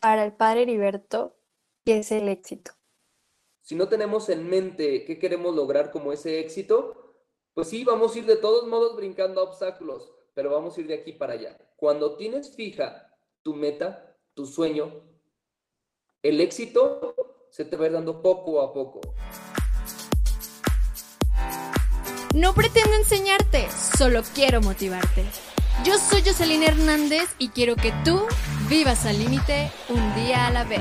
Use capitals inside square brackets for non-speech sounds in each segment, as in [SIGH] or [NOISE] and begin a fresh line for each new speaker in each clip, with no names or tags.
para el padre Heriberto qué es el éxito?
Si no tenemos en mente qué queremos lograr como ese éxito, pues sí, vamos a ir de todos modos brincando obstáculos, pero vamos a ir de aquí para allá. Cuando tienes fija tu meta, tu sueño, el éxito se te va a ir dando poco a poco.
No pretendo enseñarte, solo quiero motivarte. Yo soy Jocelyn Hernández y quiero que tú vivas al límite un día a la vez.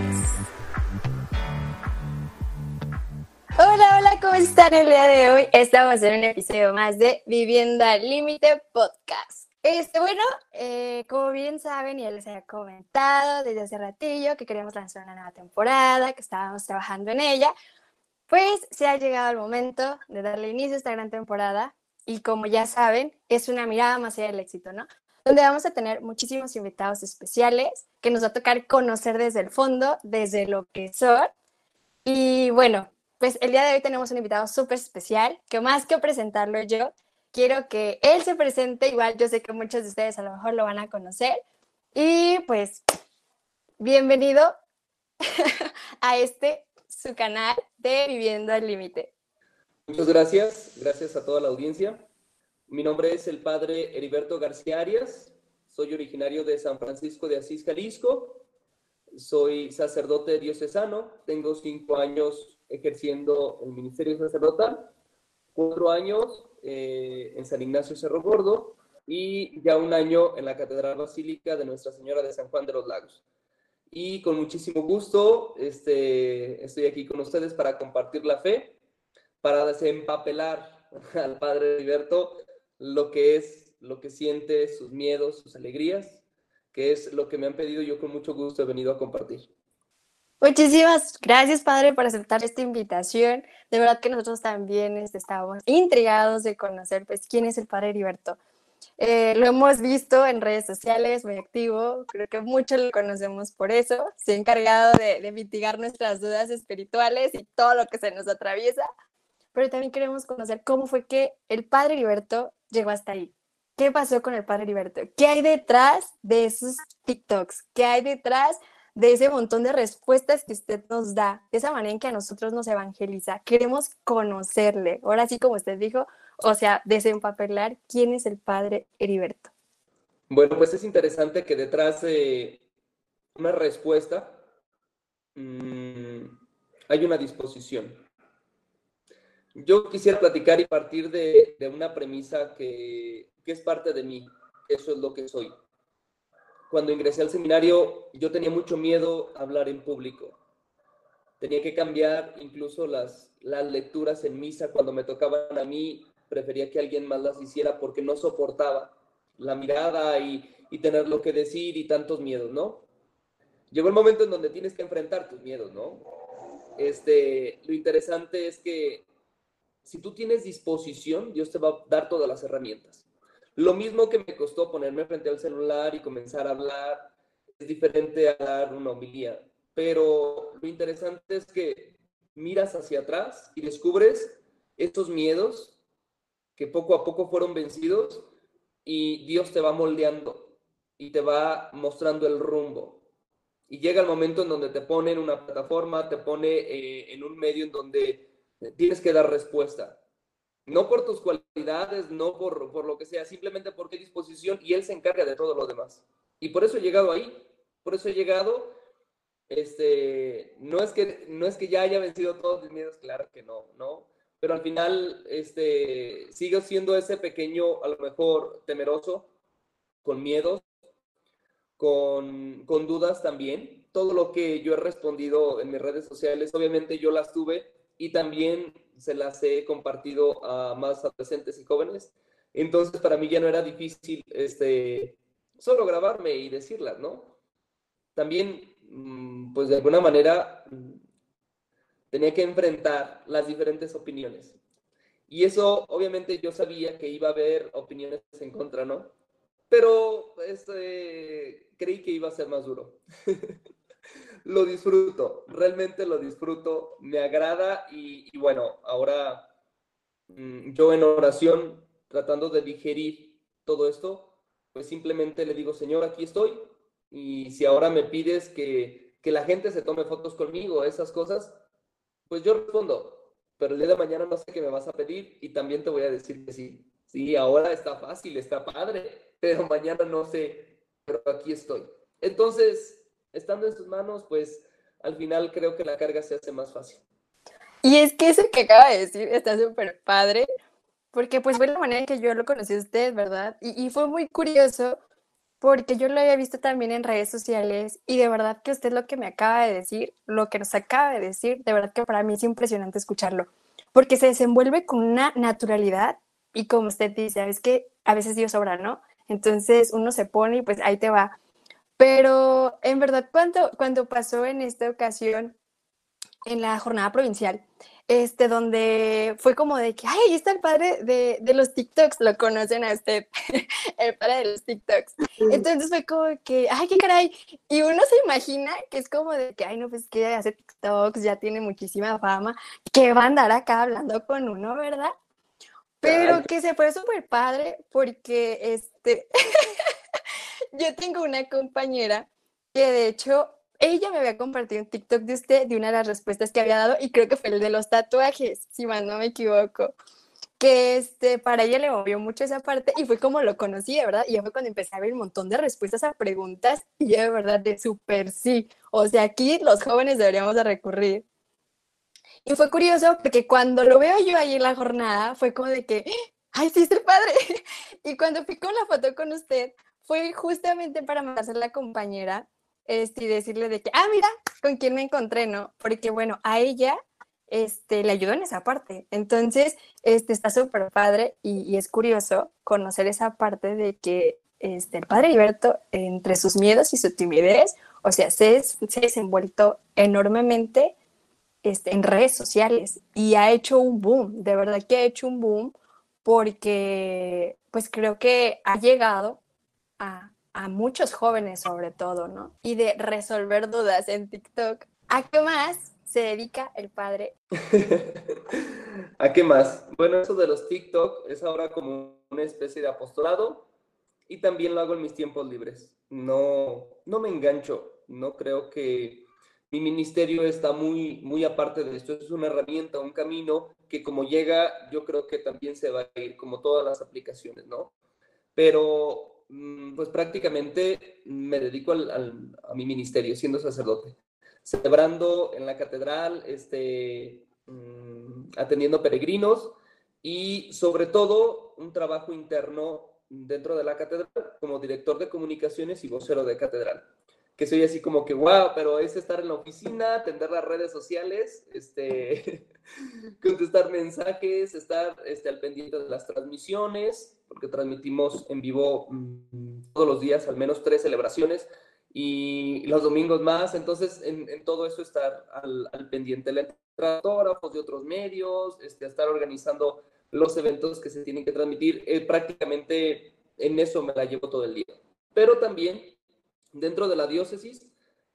Hola, hola, ¿cómo están el día de hoy? Estamos en un episodio más de Viviendo al Límite Podcast. Este, bueno, eh, como bien saben, ya les había comentado desde hace ratillo que queríamos lanzar una nueva temporada, que estábamos trabajando en ella. Pues se ha llegado el momento de darle inicio a esta gran temporada y como ya saben, es una mirada más allá del éxito, ¿no? Donde vamos a tener muchísimos invitados especiales que nos va a tocar conocer desde el fondo, desde lo que son. Y bueno, pues el día de hoy tenemos un invitado súper especial, que más que presentarlo yo, quiero que él se presente, igual yo sé que muchos de ustedes a lo mejor lo van a conocer. Y pues, bienvenido [LAUGHS] a este su canal de Viviendo al Límite.
Muchas gracias, gracias a toda la audiencia. Mi nombre es el padre Heriberto García Arias, soy originario de San Francisco de Asís, Jalisco, soy sacerdote diocesano, tengo cinco años ejerciendo el ministerio sacerdotal, cuatro años eh, en San Ignacio Cerro Gordo y ya un año en la Catedral Basílica de Nuestra Señora de San Juan de los Lagos. Y con muchísimo gusto este, estoy aquí con ustedes para compartir la fe, para desempapelar [LAUGHS] al Padre Heriberto lo que es, lo que siente, sus miedos, sus alegrías, que es lo que me han pedido yo con mucho gusto he venido a compartir.
Muchísimas gracias, Padre, por aceptar esta invitación. De verdad que nosotros también este, estábamos intrigados de conocer pues, quién es el Padre Heriberto. Eh, lo hemos visto en redes sociales, muy activo, creo que muchos lo conocemos por eso, se ha encargado de, mitigar nuestras dudas espirituales y todo lo que se nos atraviesa, pero también queremos conocer cómo fue que el Padre Heriberto llegó hasta ahí. ¿Qué pasó con el Padre Heriberto? ¿Qué hay detrás de esos TikToks? ¿Qué hay detrás de ese montón de respuestas que usted nos da? De esa manera en que a nosotros nos evangeliza. Queremos conocerle. Ahora sí, como usted dijo, o sea, desempapelar quién es el padre Heriberto.
Bueno, pues es interesante que detrás de una respuesta mmm, hay una disposición. Yo quisiera platicar y partir de, de una premisa que, que es parte de mí, eso es lo que soy. Cuando ingresé al seminario, yo tenía mucho miedo a hablar en público. Tenía que cambiar incluso las, las lecturas en misa cuando me tocaban a mí prefería que alguien más las hiciera porque no soportaba la mirada y, y tener lo que decir y tantos miedos, ¿no? Llegó el momento en donde tienes que enfrentar tus miedos, ¿no? Este, lo interesante es que si tú tienes disposición, Dios te va a dar todas las herramientas. Lo mismo que me costó ponerme frente al celular y comenzar a hablar, es diferente a dar una homilía. Pero lo interesante es que miras hacia atrás y descubres estos miedos que poco a poco fueron vencidos y Dios te va moldeando y te va mostrando el rumbo. Y llega el momento en donde te pone en una plataforma, te pone eh, en un medio en donde tienes que dar respuesta. No por tus cualidades, no por, por lo que sea, simplemente porque hay disposición y Él se encarga de todo lo demás. Y por eso he llegado ahí, por eso he llegado. Este, no es que, no es que ya haya vencido todos mis miedos, claro que no, no pero al final este, sigo siendo ese pequeño, a lo mejor temeroso, con miedos, con, con dudas también. Todo lo que yo he respondido en mis redes sociales, obviamente yo las tuve y también se las he compartido a más adolescentes y jóvenes. Entonces, para mí ya no era difícil este, solo grabarme y decirlas, ¿no? También, mm, pues de alguna manera, tenía que enfrentar las diferentes opiniones. Y eso, obviamente, yo sabía que iba a haber opiniones en contra, ¿no? Pero este, creí que iba a ser más duro. [LAUGHS] lo disfruto, realmente lo disfruto, me agrada y, bueno, ahora mmm, yo en oración, tratando de digerir todo esto, pues simplemente le digo, Señor, aquí estoy. Y si ahora me pides que que la gente se tome fotos conmigo, esas cosas, pues yo respondo, pero el día de mañana no sé qué me vas a pedir y también te voy a decir que sí. Sí, ahora está fácil, está padre, pero mañana no sé, pero aquí estoy. Entonces, estando en sus manos, pues al final creo que la carga se hace más fácil.
Y es que eso que acaba de decir está súper padre, porque pues fue la manera en que yo lo conocí a usted, ¿verdad? Y, y, fue muy curioso porque yo lo había visto también en redes sociales y de verdad que usted lo que me acaba de decir, lo que nos acaba de decir, de verdad que para mí es impresionante escucharlo, porque se desenvuelve con una naturalidad y como usted dice, es que a veces Dios sobra, ¿no? Entonces uno se pone y pues ahí te va. Pero en verdad, cuando, cuando pasó en esta ocasión, en la jornada provincial, este, donde fue como de que, ay, ahí está el padre de, de los TikToks, lo conocen a usted, [LAUGHS] el padre de los TikToks. Entonces fue como que, ay, qué caray. Y uno se imagina que es como de que, ay, no, pues que hace TikToks, ya tiene muchísima fama, que va a andar acá hablando con uno, ¿verdad? Pero que se fue súper padre porque, este, [LAUGHS] yo tengo una compañera que de hecho ella me había compartido un TikTok de usted de una de las respuestas que había dado y creo que fue el de los tatuajes, si mal no me equivoco. Que este, para ella le movió mucho esa parte y fue como lo conocí, de verdad. Y ya fue cuando empecé a ver un montón de respuestas a preguntas y yo de verdad de súper sí. O sea, aquí los jóvenes deberíamos de recurrir. Y fue curioso porque cuando lo veo yo ahí en la jornada fue como de que, ay, sí, el padre. [LAUGHS] Y cuando fui con la foto con usted fue justamente para mandarse a la compañera este, y decirle de que, ah, mira, con quién me encontré, ¿no? Porque, bueno, a ella este, le ayudó en esa parte. Entonces, este, está súper padre y, es curioso conocer esa parte de que este, el padre Liberto, entre sus miedos y su timidez, o sea, se, se ha desenvuelto enormemente este, en redes sociales y ha hecho un boom, de verdad que ha hecho un boom porque pues creo que ha llegado a, muchos jóvenes sobre todo, ¿no? Y de resolver dudas en TikTok. ¿A qué más se dedica el padre? [LAUGHS]
¿A qué más? Bueno, eso de los TikTok es ahora como una especie de apostolado y también lo hago en mis tiempos libres. No, no me engancho, no creo que mi ministerio está muy, muy aparte de esto. Es una herramienta, un camino que como llega, yo creo que también se va a ir, como todas las aplicaciones, ¿no? Pero pues prácticamente me dedico a mi ministerio, siendo sacerdote, celebrando en la catedral, este, mm, atendiendo peregrinos y sobre todo un trabajo interno dentro de la catedral como director de comunicaciones y vocero de catedral. Que soy así como que, wow, pero es estar en la oficina, atender las redes sociales, este, [LAUGHS] contestar mensajes, estar este, al pendiente de las transmisiones, porque transmitimos en vivo mm, todos los días, al menos tres celebraciones, y los domingos más, entonces en, todo eso estar al, pendiente, el fotógrafos de otros medios, este, estar organizando los eventos que se tienen que transmitir, eh, prácticamente en eso me la llevo todo el día. Pero también dentro de la diócesis,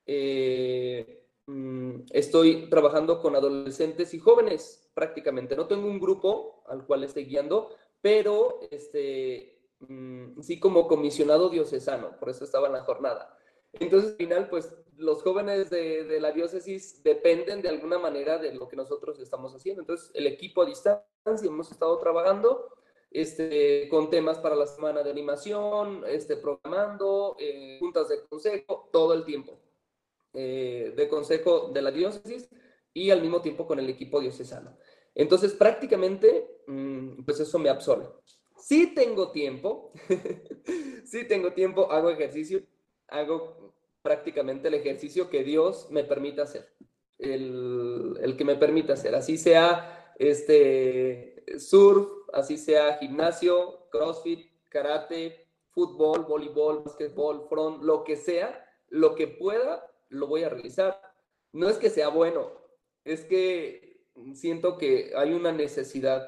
eh, mm, estoy trabajando con adolescentes y jóvenes prácticamente. No tengo un grupo al cual estoy guiando, pero este, mm, sí como comisionado diocesano, por eso estaba en la jornada. Entonces, al final, pues los jóvenes de, de, la diócesis dependen de alguna manera de lo que nosotros estamos haciendo. Entonces, el equipo a distancia, hemos estado trabajando este, con temas para la semana de animación, este, programando, eh, juntas de consejo, todo el tiempo, eh, de consejo de la diócesis y al mismo tiempo con el equipo diocesano. Entonces, prácticamente, mm, pues eso me absorbe. Sí tengo tiempo, [LAUGHS] sí tengo tiempo, hago ejercicio, hago prácticamente el ejercicio que Dios me permita hacer, el, el que me permita hacer, así sea este surf, así sea gimnasio, crossfit, karate, fútbol, voleibol, básquetbol, front, lo que sea, lo que pueda, lo voy a realizar. No es que sea bueno, es que siento que hay una necesidad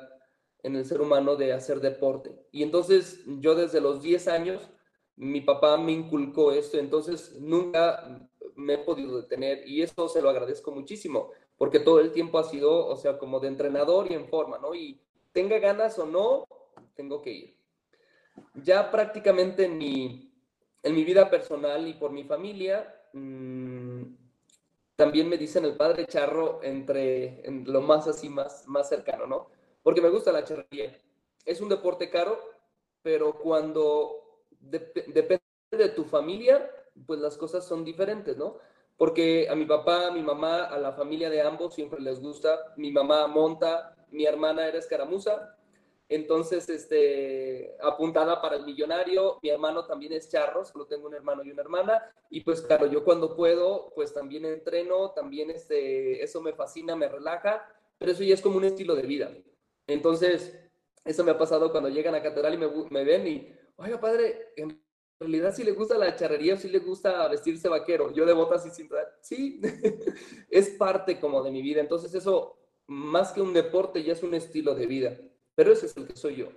en el ser humano de hacer deporte. Y entonces yo desde los 10 años, mi papá me inculcó esto, entonces nunca me he podido detener y eso se lo agradezco muchísimo, porque todo el tiempo ha sido, o sea, como de entrenador y en forma, ¿no? Tenga ganas o no, tengo que ir. Ya prácticamente en mi, en mi vida personal y por mi familia, mmm, también me dicen el padre charro entre lo más así, más, más cercano, ¿no? Porque me gusta la charrería. Es un deporte caro, pero cuando depende de tu familia, pues las cosas son diferentes, ¿no? Porque a mi papá, a mi mamá, a la familia de ambos siempre les gusta. Mi mamá monta, mi hermana era escaramuza, entonces, este, apuntada para el millonario, mi hermano también es charro, solo tengo un hermano y una hermana, y pues claro, yo cuando puedo, pues también entreno, también este, eso me fascina, me relaja, pero eso ya es como un estilo de vida. Entonces, eso me ha pasado cuando llegan a catedral y me, ven y, oiga padre, en realidad sí le gusta la charrería, sí le gusta vestirse vaquero, yo de botas y sin... Sí, [LAUGHS] es parte como de mi vida, entonces eso, más que un deporte, ya es un estilo de vida pero ese es el que soy yo.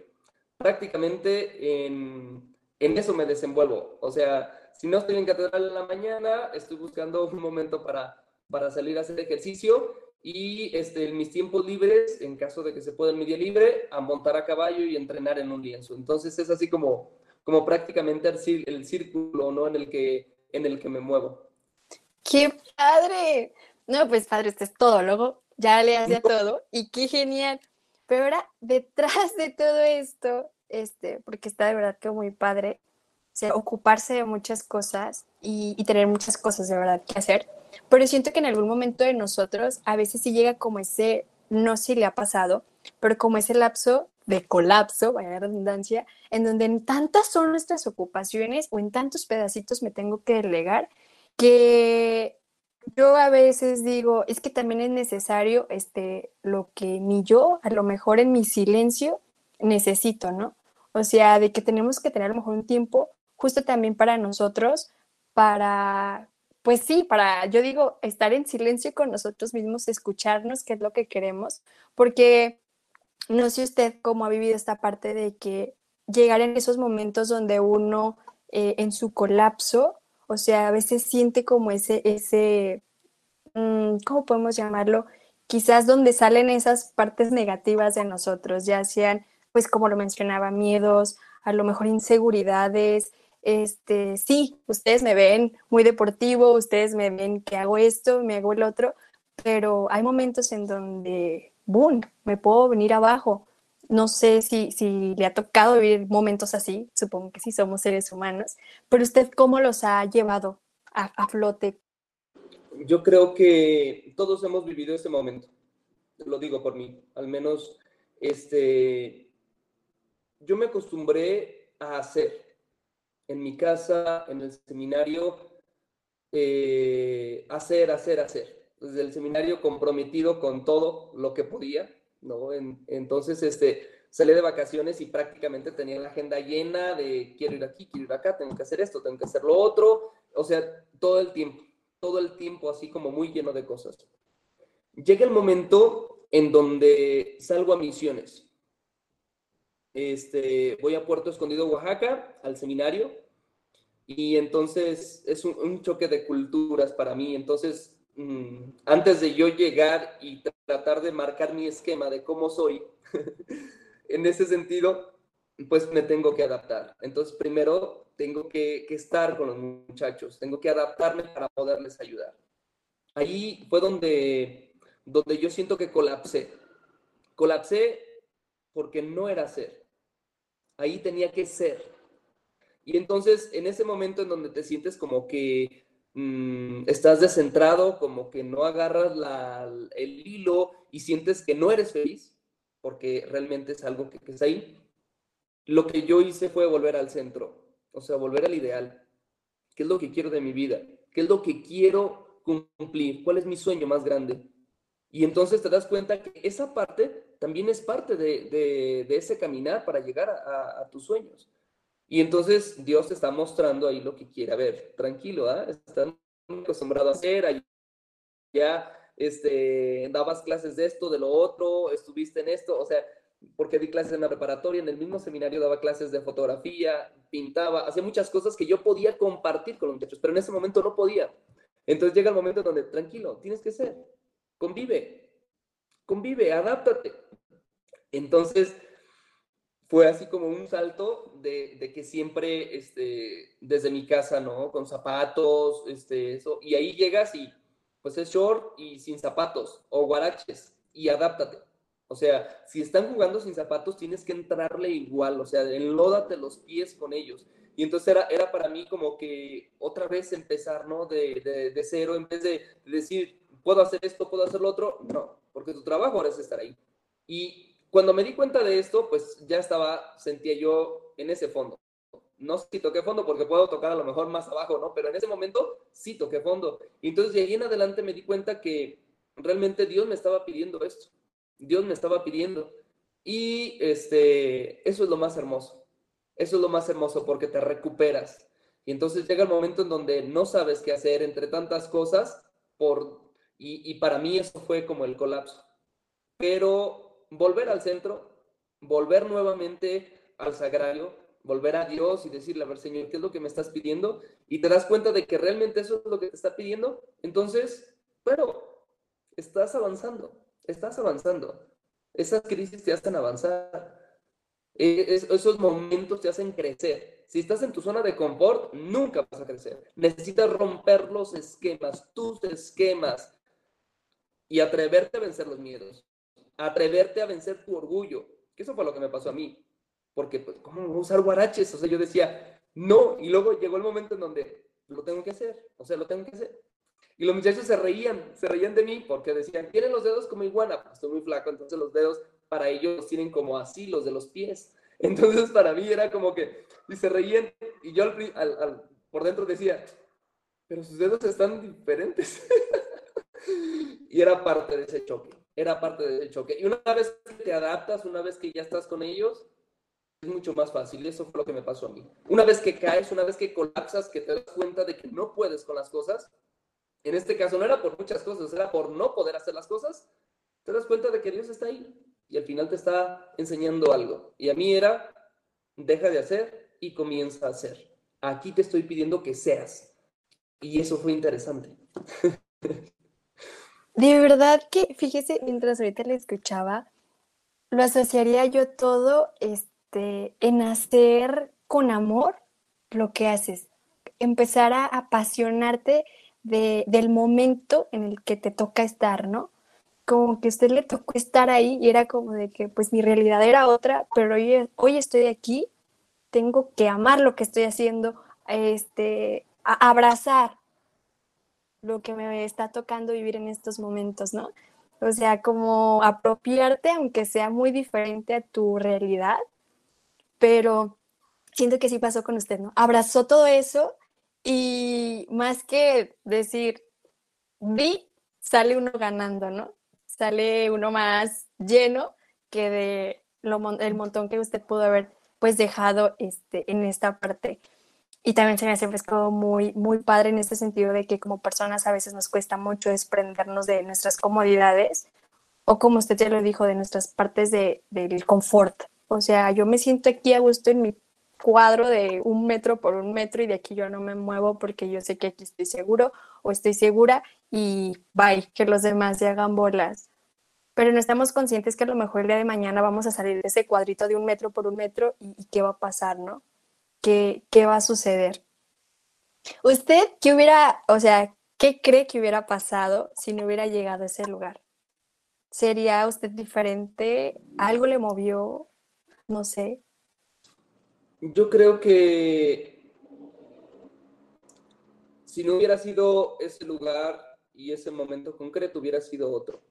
Prácticamente en, en eso me desenvuelvo. O sea, si no estoy en catedral en la mañana, estoy buscando [LAUGHS] un momento para, para salir a hacer ejercicio y este, en mis tiempos libres, en caso de que se pueda en mi día libre, a montar a caballo y entrenar en un lienzo. Entonces es así como, como prácticamente el, círculo ¿no? en, el que, en el que me muevo.
¡Qué padre! No, pues padre, este es todo, luego ya le hace [LAUGHS] todo y qué genial. Pero ahora, detrás de todo esto, este, porque está de verdad que muy padre, o sea, ocuparse de muchas cosas y, y, tener muchas cosas de verdad que hacer. Pero siento que en algún momento de nosotros a veces sí llega como ese, no sé si le ha pasado, pero como ese lapso de colapso, vaya redundancia, en donde en tantas son nuestras ocupaciones o en tantos pedacitos me tengo que delegar que yo a veces digo, es que también es necesario este, lo que ni yo, a lo mejor en mi silencio, necesito, ¿no? O sea, de que tenemos que tener a lo mejor un tiempo justo también para nosotros, para, pues sí, para, yo digo, estar en silencio con nosotros mismos, escucharnos qué es lo que queremos, porque no sé usted cómo ha vivido esta parte de que llegar en esos momentos donde uno eh, en su colapso o sea, a veces siente como ese, ese, mm, ¿cómo podemos llamarlo? Quizás donde salen esas partes negativas de nosotros, ya sean, pues como lo mencionaba, miedos, a lo mejor inseguridades, este, sí, ustedes me ven muy deportivo, ustedes me ven que hago esto, me hago el otro, pero hay momentos en donde, boom, me puedo venir abajo. No sé si, si le ha tocado vivir momentos así, supongo que sí somos seres humanos, pero usted cómo los ha llevado a, flote.
Yo creo que todos hemos vivido ese momento, lo digo por mí, al menos este, yo me acostumbré a hacer en mi casa, en el seminario, eh, hacer, hacer, hacer. Desde el seminario comprometido con todo lo que podía, ¿no? entonces, este, salí de vacaciones y prácticamente tenía la agenda llena de quiero ir aquí, quiero ir acá, tengo que hacer esto, tengo que hacer lo otro, o sea, todo el tiempo, todo el tiempo así como muy lleno de cosas. Llega el momento en donde salgo a misiones. Este, voy a Puerto Escondido, Oaxaca, al seminario, y entonces es un choque de culturas para mí. Entonces, Mm, antes de yo llegar y tratar de marcar mi esquema de cómo soy, [LAUGHS] en ese sentido, pues me tengo que adaptar. Entonces, primero tengo que, estar con los muchachos, tengo que adaptarme para poderles ayudar. Ahí fue donde, donde yo siento que colapsé. Colapsé porque no era ser. Ahí tenía que ser. Y entonces, en ese momento en donde te sientes como que Mm, estás descentrado, como que no agarras el hilo y sientes que no eres feliz, porque realmente es algo que, es ahí. Lo que yo hice fue volver al centro, o sea, volver al ideal. ¿Qué es lo que quiero de mi vida? ¿Qué es lo que quiero cumplir? ¿Cuál es mi sueño más grande? Y entonces te das cuenta que esa parte también es parte de, ese caminar para llegar a tus sueños. Y entonces Dios te está mostrando ahí lo que quiere. A ver, tranquilo, ¿ah? Están acostumbrado a hacer, ya este, dabas clases de esto, de lo otro, estuviste en esto, o sea, porque di clases en la preparatoria, en el mismo seminario daba clases de fotografía, pintaba, hacía muchas cosas que yo podía compartir con los muchachos, pero en ese momento no podía. Entonces llega el momento donde, tranquilo, tienes que ser, convive, convive, adáptate. Entonces, fue así como un salto de, que siempre, este, desde mi casa, ¿no? Con zapatos, este, eso, y ahí llegas y, pues es short y sin zapatos o guaraches y adáptate. O sea, si están jugando sin zapatos, tienes que entrarle igual, o sea, enlódate los pies con ellos. Y entonces era, era para mí como que otra vez empezar, ¿no? De, de, cero, en vez de, decir, puedo hacer esto, puedo hacer lo otro, no, porque tu trabajo ahora es estar ahí. Y cuando me di cuenta de esto, pues ya estaba, sentía yo en ese fondo. No sé si toqué fondo porque puedo tocar a lo mejor más abajo, ¿no? Pero en ese momento sí toqué fondo. Y entonces de ahí en adelante me di cuenta que realmente Dios me estaba pidiendo esto. Dios me estaba pidiendo. Y este, eso es lo más hermoso. Eso es lo más hermoso porque te recuperas. Y entonces llega el momento en donde no sabes qué hacer entre tantas cosas por, y, para mí eso fue como el colapso. Pero volver al centro, volver nuevamente al sagrario, volver a Dios y decirle, a ver, Señor, ¿qué es lo que me estás pidiendo? Y te das cuenta de que realmente eso es lo que te está pidiendo. Entonces, pero estás avanzando estás avanzando. Esas crisis te hacen avanzar. E, esos momentos te hacen crecer. Si estás en tu zona de confort, nunca vas a crecer. Necesitas romper los esquemas, tus esquemas, y atreverte a vencer los miedos. Atreverte a vencer tu orgullo. Que eso fue lo que me pasó a mí. Porque, pues, ¿cómo voy a usar guaraches? O sea, yo decía, no. Y luego llegó el momento en donde lo tengo que hacer. O sea, lo tengo que hacer. Y los muchachos se reían, se reían de mí porque decían, tienen los dedos como iguana, pues estoy muy flaco, entonces los dedos para ellos tienen como así los de los pies. [LAUGHS] Entonces para mí era como que, y se reían, y yo al, por dentro decía, pero sus dedos están diferentes. [LAUGHS] y era parte de ese choque, era parte de ese choque. Y una vez que te adaptas, una vez que ya estás con ellos, es mucho más fácil. Eso fue lo que me pasó a mí. Una vez que caes, una vez que colapsas, que te das cuenta de que no puedes con las cosas, en este caso no era por muchas cosas, era por no poder hacer las cosas, te das cuenta de que Dios está ahí y al final te está enseñando algo. Y a mí era, deja de hacer y comienza a hacer. Aquí te estoy pidiendo que seas. Y eso fue interesante. [LAUGHS]
De verdad que, fíjese, mientras ahorita le escuchaba, lo asociaría yo todo este, en hacer con amor lo que haces. Empezar a apasionarte del momento en el que te toca estar, ¿no? Como que a usted le tocó estar ahí y era como de que pues mi realidad era otra, pero hoy, hoy estoy aquí, tengo que amar lo que estoy haciendo, este, abrazar lo que me está tocando vivir en estos momentos, ¿no? O sea, como apropiarte, aunque sea muy diferente a tu realidad, pero siento que sí pasó con usted, ¿no? Abrazó todo eso y más que decir, vi, sale uno ganando, ¿no? Sale uno más lleno que de lo, el montón que usted pudo haber pues dejado este, en esta parte. Y también se me hace como muy, muy padre en este sentido de que como personas a veces nos cuesta mucho desprendernos de nuestras comodidades o como usted ya lo dijo, de nuestras partes de, del confort. O sea, yo me siento aquí a gusto en mi cuadro de un metro por un metro y de aquí yo no me muevo porque yo sé que aquí estoy seguro o estoy segura y bye, que los demás se hagan bolas. Pero no estamos conscientes que a lo mejor el día de mañana vamos a salir de ese cuadrito de un metro por un metro y, qué va a pasar, ¿no? ¿Qué, ¿Qué va a suceder? ¿Usted qué hubiera, o sea, qué cree que hubiera pasado si no hubiera llegado a ese lugar? ¿Sería usted diferente? ¿Algo le movió? No sé.
Yo creo que si no hubiera sido ese lugar y ese momento concreto, hubiera sido otro.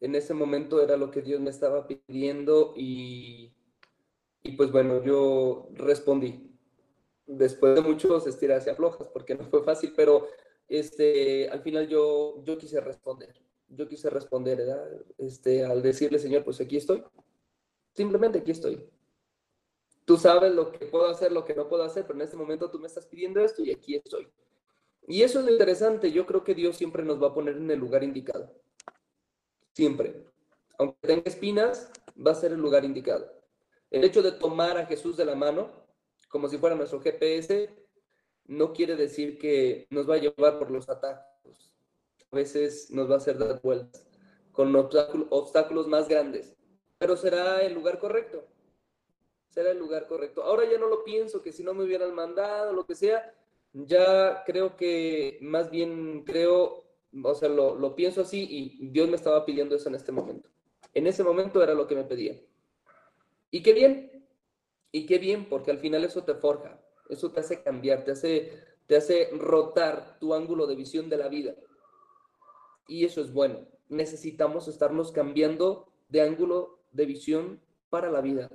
En ese momento era lo que Dios me estaba pidiendo y, y pues bueno, yo respondí. Después de muchos estiras y aflojas, porque no fue fácil, pero este, al final yo, yo quise responder. Yo quise responder, Este, al decirle, Señor, pues aquí estoy. Simplemente aquí estoy tú sabes lo que puedo hacer, lo que no puedo hacer, pero en este momento tú me estás pidiendo esto y aquí estoy. Y eso es lo interesante, yo creo que Dios siempre nos va a poner en el lugar indicado. Siempre. Aunque tenga espinas, va a ser el lugar indicado. El hecho de tomar a Jesús de la mano, como si fuera nuestro GPS, no quiere decir que nos va a llevar por los atajos. A veces nos va a hacer dar vueltas con obstáculos más grandes, pero será el lugar correcto será el lugar correcto. Ahora ya no lo pienso, que si no me hubieran mandado, lo que sea, Ya creo que más bien creo, o sea, lo, lo pienso así y Dios me estaba pidiendo eso en este momento. En ese momento era lo que me pedía. Y qué bien, y qué bien, porque al final eso te forja, eso te hace cambiar, te hace, rotar tu ángulo de visión de la vida. Y eso es bueno. Necesitamos estarnos cambiando de ángulo de visión para la vida.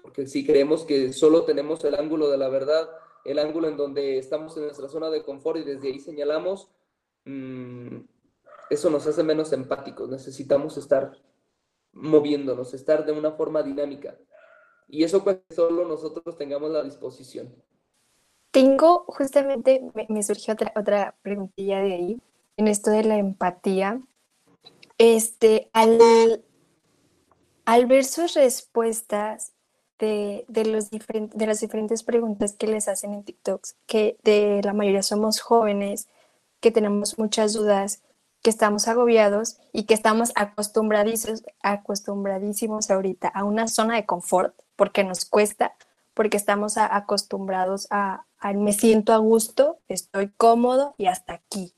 Porque si creemos que solo tenemos el ángulo de la verdad, el ángulo en donde estamos en nuestra zona de confort y desde ahí señalamos, mmm, eso nos hace menos empáticos. Necesitamos estar moviéndonos, estar de una forma dinámica. Y eso pues solo nosotros tengamos la disposición.
Tengo, justamente, me, surgió otra, otra preguntilla de ahí, en esto de la empatía. Este, al, al ver sus respuestas de, de, los diferentes, de las diferentes preguntas que les hacen en TikTok, que de la mayoría somos jóvenes, que tenemos muchas dudas, que estamos agobiados y que estamos acostumbradísimos, ahorita a una zona de confort porque nos cuesta, porque estamos acostumbrados a, me siento a gusto, estoy cómodo y hasta aquí.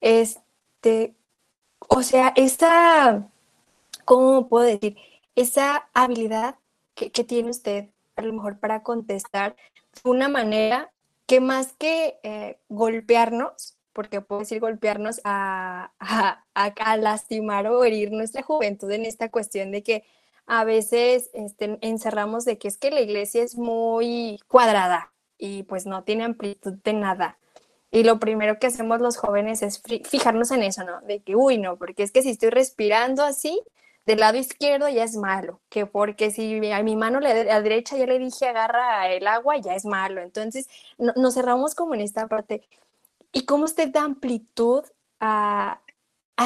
Este, o sea, esa, ¿cómo puedo decir? Esa habilidad que, tiene usted a lo mejor para contestar de una manera que más que eh, golpearnos, porque puedo decir golpearnos [LAUGHS] a, a, lastimar o herir nuestra juventud en esta cuestión de que a veces este, encerramos de que es que la iglesia es muy cuadrada y pues no tiene amplitud de nada. Y lo primero que hacemos los jóvenes es fijarnos en eso, ¿no? De que, uy, no, porque es que si estoy respirando así, del lado izquierdo ya es malo, que porque si a mi mano a derecha ya le dije agarra el agua, ya es malo. Entonces nos cerramos como en esta parte y cómo usted da amplitud a,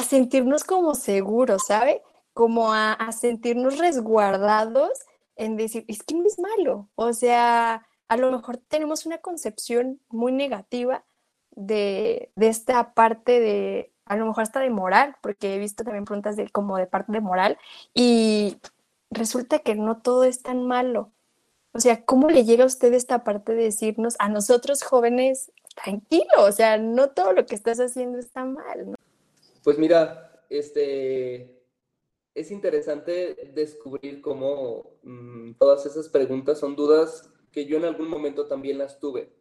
sentirnos como seguros, ¿sabe? Como a, sentirnos resguardados en decir, es que no es malo. O sea, a lo mejor tenemos una concepción muy negativa de, esta parte de, a lo mejor hasta de moral, porque he visto también preguntas de como de parte de moral, y resulta que no todo es tan malo. O sea, ¿cómo le llega a usted esta parte de decirnos a nosotros jóvenes, tranquilo, o sea, no todo lo que estás haciendo está mal. ¿no?
Pues mira, este, es interesante descubrir cómo mm, todas esas preguntas son dudas que yo en algún momento también las tuve.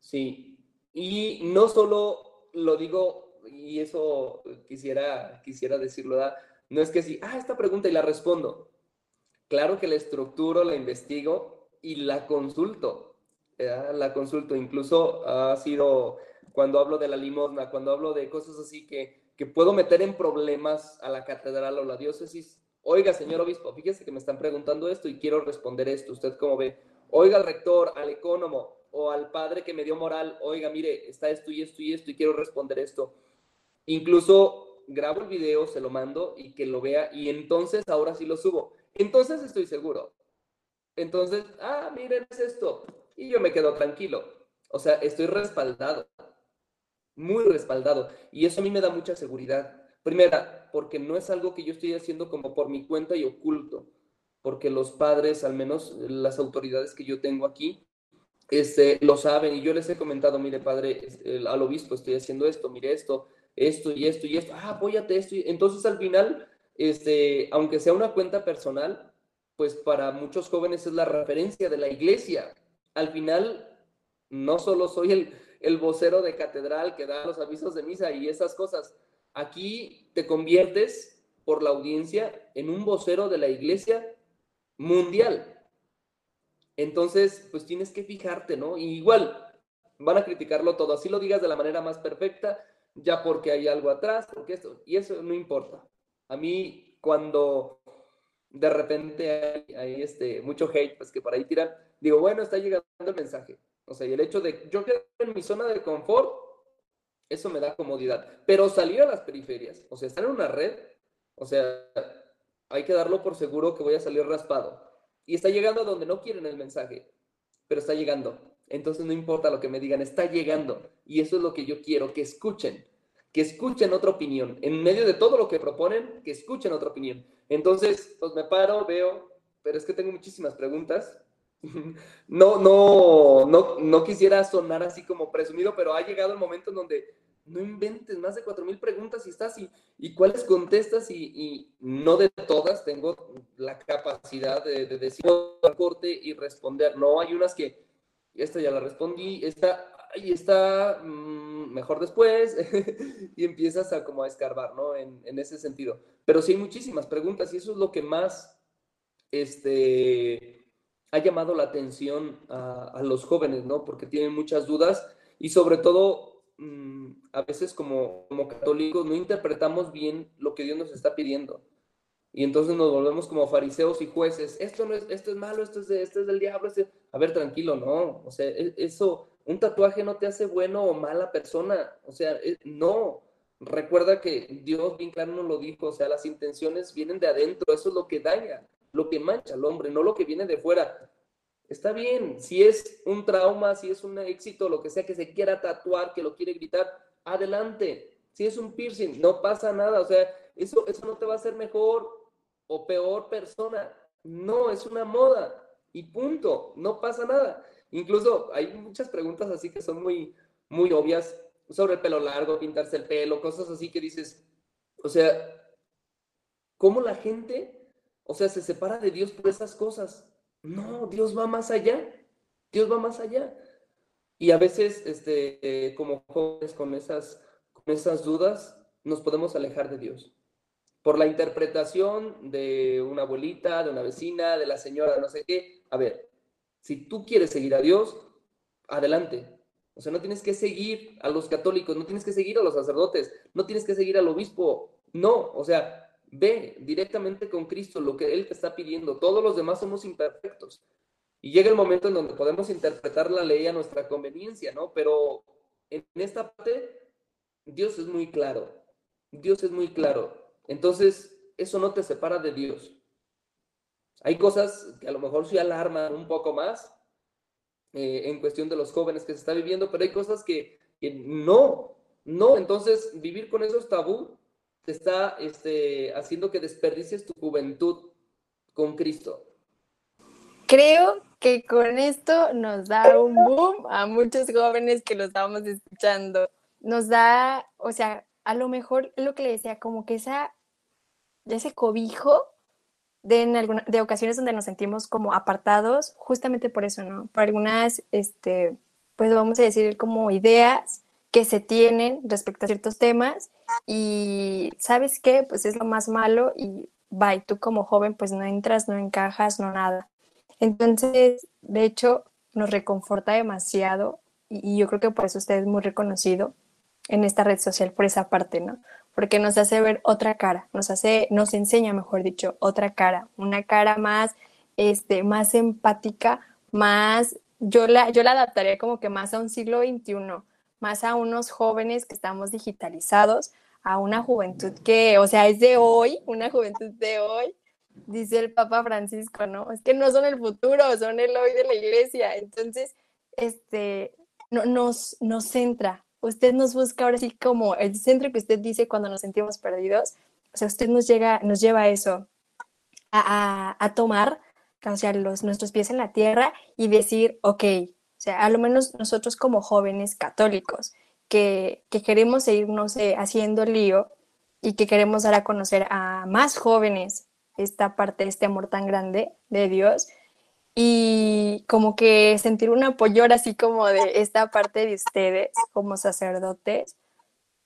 Sí, y no solo lo digo, y eso quisiera, quisiera decirlo, no es que si, ah, esta pregunta y la respondo. Claro que la estructuro, la investigo y la consulto la consulto. Incluso ha sido cuando hablo de la limosna, cuando hablo de cosas así que, que puedo meter en problemas a la catedral o la diócesis. Oiga, señor obispo, fíjese que me están preguntando esto y quiero responder esto. ¿Usted cómo ve? Oiga al rector, al ecónomo o al padre que me dio moral. Oiga, mire, está esto y esto y esto y quiero responder esto. Incluso grabo el video, se lo mando y que lo vea y entonces ahora sí lo subo. Entonces estoy seguro. Entonces, ah, miren, es esto y yo me quedo tranquilo. O sea, estoy respaldado, muy respaldado. Y eso a mí me da mucha seguridad. Primera, porque no es algo que yo estoy haciendo como por mi cuenta y oculto, porque los padres, al menos las autoridades que yo tengo aquí, este, lo saben y yo les he comentado, mire padre, al obispo estoy haciendo esto, mire esto, esto y esto y esto, ah, apóyate esto. Entonces al final, este, aunque sea una cuenta personal, pues para muchos jóvenes es la referencia de la iglesia al final no solo soy el, el vocero de catedral que da los avisos de misa y esas cosas. Aquí te conviertes por la audiencia en un vocero de la iglesia mundial. Entonces, pues tienes que fijarte, ¿no? Y igual, van a criticarlo todo, así lo digas de la manera más perfecta, ya porque hay algo atrás, porque esto, y eso no importa. A mí, cuando de repente hay, este, mucho hate, pues que por ahí tiran, digo, bueno, está llegando el mensaje. O sea, y el hecho de yo quedar en mi zona de confort, eso me da comodidad. Pero salir a las periferias, o sea, estar en una red, o sea, hay que darlo por seguro que voy a salir raspado. Y está llegando a donde no quieren el mensaje, pero está llegando. Entonces no importa lo que me digan, está llegando. Y eso es lo que yo quiero, que escuchen, que escuchen otra opinión. En medio de todo lo que proponen, que escuchen otra opinión. Entonces, pues me paro, veo, pero es que tengo muchísimas preguntas [LAUGHS] no, no, no, no quisiera sonar así como presumido, pero ha llegado el momento en donde no inventes más de cuatro mil preguntas y estás y, cuáles contestas y, no de todas tengo la capacidad de, de decir al corte y responder. No, hay unas que esta ya la respondí, esta, y está mmm, mejor después [LAUGHS] y empiezas a como a escarbar, ¿no? En, en, ese sentido. Pero sí hay muchísimas preguntas y eso es lo que más este, ha llamado la atención a, a los jóvenes, ¿no? Porque tienen muchas dudas y sobre todo Mm, a veces como, como católicos no interpretamos bien lo que Dios nos está pidiendo. Y entonces nos volvemos como fariseos y jueces. Esto no es, esto es malo, esto es, de, esto es del diablo. A ver, tranquilo, no. O sea, e, eso, un tatuaje no te hace bueno o mala persona. O sea, e, no. Recuerda que Dios bien claro nos lo dijo. O sea, las intenciones vienen de adentro. Eso es lo que daña, lo que mancha al hombre, no lo que viene de fuera. Está bien, si es un trauma, si es un éxito, lo que sea que se quiera tatuar, que lo quiere gritar, adelante. Si es un piercing, no pasa nada. O sea, eso, eso no te va a hacer mejor o peor persona. No, es una moda y punto, no pasa nada. Incluso hay muchas preguntas así que son muy, muy obvias sobre el pelo largo, pintarse el pelo, cosas así que dices, o sea, ¿cómo la gente, o sea, se separa de Dios por esas cosas? No, Dios va más allá. Dios va más allá. Y a veces, este, eh, como jóvenes con esas, con esas dudas, nos podemos alejar de Dios. Por la interpretación de una abuelita, de una vecina, de la señora, no sé qué. A ver, si tú quieres seguir a Dios, adelante. O sea, no tienes que seguir a los católicos, no tienes que seguir a los sacerdotes, no tienes que seguir al obispo. No, o sea, Ve directamente con Cristo lo que Él te está pidiendo. Todos los demás somos imperfectos. Y llega el momento en donde podemos interpretar la ley a nuestra conveniencia, ¿no? Pero en esta parte, Dios es muy claro. Dios es muy claro. Entonces, eso no te separa de Dios. Hay cosas que a lo mejor sí alarman un poco más eh, en cuestión de los jóvenes que se está viviendo, pero hay cosas que, que no, no. Entonces, vivir con esos tabú te está este, haciendo que desperdicies tu juventud con Cristo.
Creo que con esto nos da un boom a muchos jóvenes que lo estamos escuchando. Nos da, o sea, a lo mejor lo que le decía, como que esa, ese cobijo de, en alguna, de ocasiones donde nos sentimos como apartados, justamente por eso, ¿no? Por algunas, este, pues vamos a decir, como ideas que se tienen respecto a ciertos temas y sabes qué, pues es lo más malo y bye, tú como joven pues no entras, no encajas, no nada. Entonces, de hecho, nos reconforta demasiado y, yo creo que por eso usted es muy reconocido en esta red social por esa parte, ¿no? Porque nos hace ver otra cara, nos hace, nos enseña, mejor dicho, otra cara, una cara más, este, más empática, más, yo la, yo la adaptaría como que más a un siglo XXI, más a unos jóvenes que estamos digitalizados, a una juventud que, o sea, es de hoy, una juventud de hoy, dice el Papa Francisco, ¿no? Es que no son el futuro, son el hoy de la iglesia. Entonces, este, no, nos, nos centra. Usted nos busca ahora sí como el centro que usted dice cuando nos sentimos perdidos. O sea, usted nos, llega, nos lleva a eso, a, a, tomar, o sea, los, nuestros pies en la tierra y decir, ok, sea, a lo menos nosotros como jóvenes católicos que, que queremos seguir, no sé, haciendo lío y que queremos dar a conocer a más jóvenes esta parte, este amor tan grande de Dios y como que sentir un apoyo así como de esta parte de ustedes como sacerdotes,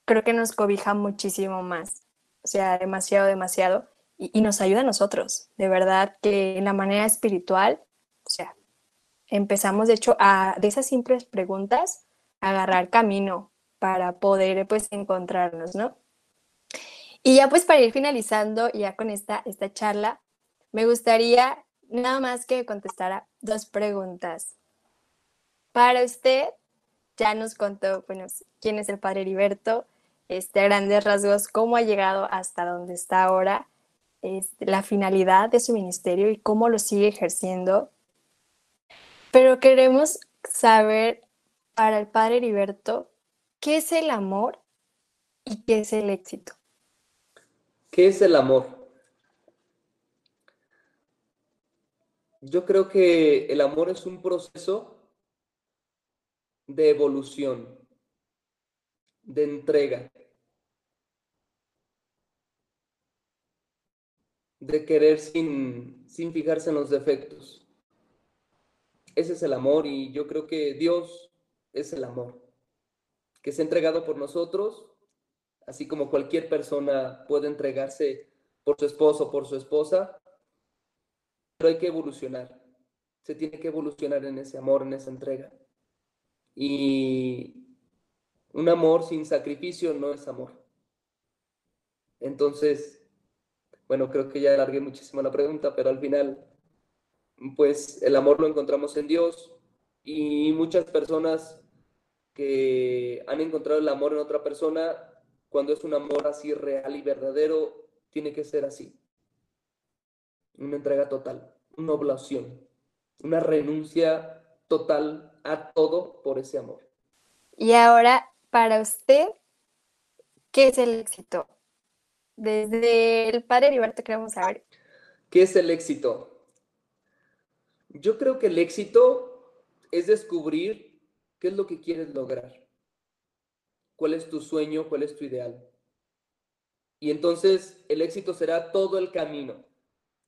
creo que nos cobija muchísimo más, o sea, demasiado, demasiado, y, y nos ayuda a nosotros, de verdad que en la manera espiritual, o sea, empezamos, de hecho, a, de esas simples preguntas, a agarrar camino para poder, pues, encontrarnos, ¿no? Y ya, pues, para ir finalizando ya con esta, esta charla, me gustaría nada más que contestara dos preguntas. Para usted, ya nos contó, bueno, quién es el padre Heriberto, este, a grandes rasgos, cómo ha llegado hasta donde está ahora, este, la finalidad de su ministerio y cómo lo sigue ejerciendo pero queremos saber para el padre Heriberto qué es el amor y qué es el éxito.
¿Qué es el amor? Yo creo que el amor es un proceso de evolución, de entrega, de querer sin, sin fijarse en los defectos. Ese es el amor y yo creo que Dios es el amor, que se ha entregado por nosotros, así como cualquier persona puede entregarse por su esposo, por su esposa, pero hay que evolucionar. Se tiene que evolucionar en ese amor, en esa entrega. Y un amor sin sacrificio no es amor. Entonces, bueno, creo que ya alargué muchísimo la pregunta, pero al final, pues el amor lo encontramos en Dios y muchas personas que han encontrado el amor en otra persona, cuando es un amor así real y verdadero, tiene que ser así una entrega total, una oblación, una renuncia total a todo por ese amor.
Y ahora, para usted, ¿qué es el éxito? Desde el padre Heriberto queremos saber.
¿Qué es el éxito? Yo creo que el éxito es descubrir qué es lo que quieres lograr. ¿Cuál es tu sueño? ¿Cuál es tu ideal? Y entonces el éxito será todo el camino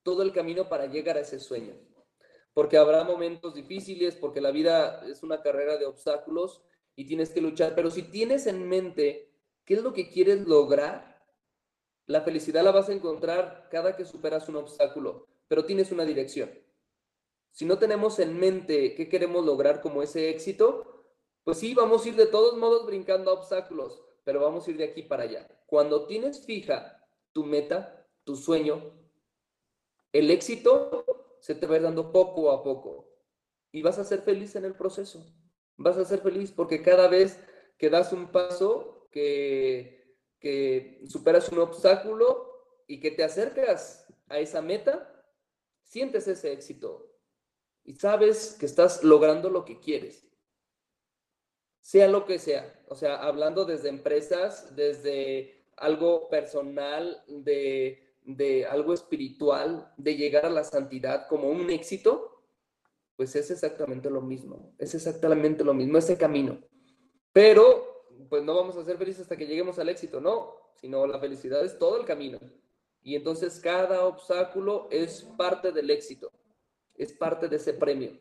todo el camino para llegar a ese sueño. Porque habrá momentos difíciles, porque la vida es una carrera de obstáculos y tienes que luchar. Pero si tienes en mente qué es lo que quieres lograr, la felicidad la vas a encontrar cada que superas un obstáculo, pero tienes una dirección. Si no tenemos en mente qué queremos lograr como ese éxito, pues sí, vamos a ir de todos modos brincando a obstáculos, pero vamos a ir de aquí para allá. Cuando tienes fija tu meta, tu sueño, el éxito se te va dando poco a poco y vas a ser feliz en el proceso. Vas a ser feliz porque cada vez que das un paso, que superas un obstáculo y que te acercas a esa meta, sientes ese éxito y sabes que estás logrando lo que quieres. Sea lo que sea, o sea, hablando desde empresas, desde algo personal, de de algo espiritual, de llegar a la santidad como un éxito, pues es exactamente lo mismo, es exactamente lo mismo, ese camino. Pero, pues no vamos a ser felices hasta que lleguemos al éxito, no, sino la felicidad es todo el camino. Y entonces cada obstáculo es parte del éxito, es parte de ese premio.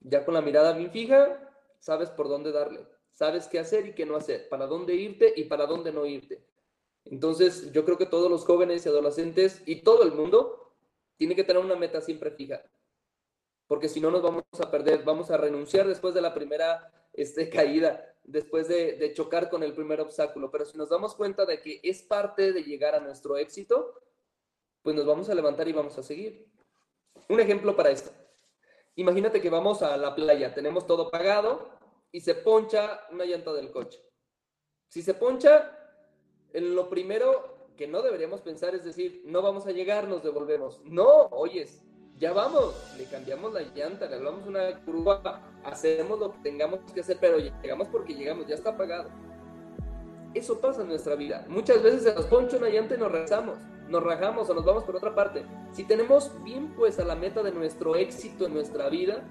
Ya con la mirada bien fija, sabes por dónde darle, sabes qué hacer y qué no hacer, para dónde irte y para dónde no irte. Entonces, yo creo que todos los jóvenes y adolescentes y todo el mundo tiene que tener una meta siempre fija, porque si no nos vamos a perder, vamos a renunciar después de la primera este, [LAUGHS] caída, después de, de chocar con el primer obstáculo, pero si nos damos cuenta de que es parte de llegar a nuestro éxito, pues nos vamos a levantar y vamos a seguir. Un ejemplo para esto. Imagínate que vamos a la playa, tenemos todo pagado y se poncha una llanta del coche. Si se poncha, lo primero que no deberíamos pensar es decir, no vamos a llegar, nos devolvemos. No, oyes, ya vamos, le cambiamos la llanta, le hablamos una curva, hacemos lo que tengamos que hacer, pero llegamos porque llegamos, ya está pagado. Eso pasa en nuestra vida. Muchas veces se nos poncha una llanta y nos rezamos, nos rajamos o nos vamos por otra parte. Si tenemos bien pues a la meta de nuestro éxito en nuestra vida,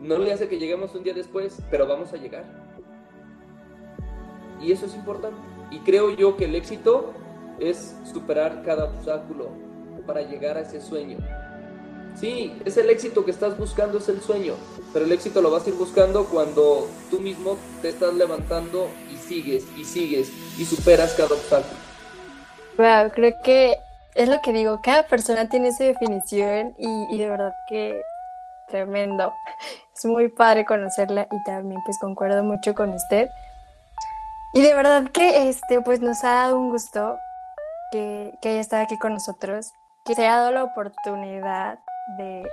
no le hace que lleguemos un día después, pero vamos a llegar. Y eso es importante. Y creo yo que el éxito es superar cada obstáculo para llegar a ese sueño. Sí, es el éxito que estás buscando, es el sueño, pero el éxito lo vas a ir buscando cuando tú mismo te estás levantando y sigues y sigues y superas cada obstáculo.
Wow, creo que es lo que digo, cada persona tiene su definición y, y de verdad que tremendo. Es muy padre conocerla y también pues concuerdo mucho con usted. Y de verdad que este, pues nos ha dado un gusto que, que haya estado aquí con nosotros, que se haya dado la oportunidad de,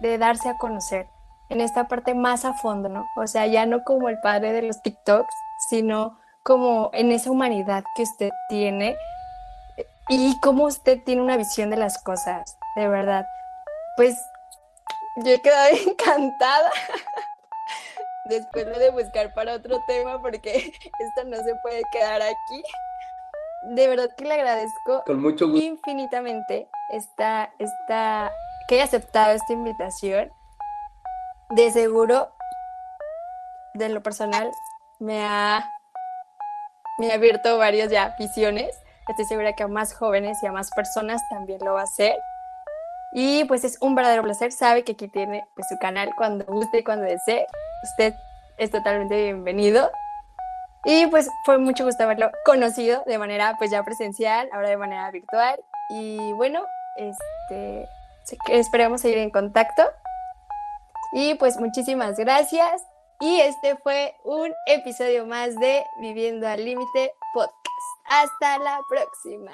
de darse a conocer en esta parte más a fondo, ¿no? O sea, ya no como el padre de los TikToks, sino como en esa humanidad que usted tiene y cómo usted tiene una visión de las cosas, de verdad. Pues yo he quedado [LAUGHS] encantada después lo de buscar para otro tema porque [LAUGHS] esto no se puede quedar aquí. De verdad que le agradezco
Con mucho
infinitamente esta, esta que haya aceptado esta invitación. De seguro, de lo personal, me ha, me ha abierto varias ya visiones. Estoy segura que a más jóvenes y a más personas también lo va a hacer. Y pues es un verdadero placer. Sabe que aquí tiene pues, su canal cuando guste y cuando desee. Usted es totalmente bienvenido. Y pues fue mucho gusto haberlo conocido de manera pues ya presencial, ahora de manera virtual. Y bueno, este, esperemos seguir en contacto. Y pues muchísimas gracias. Y este fue un episodio más de Viviendo al Límite Podcast. Hasta la próxima.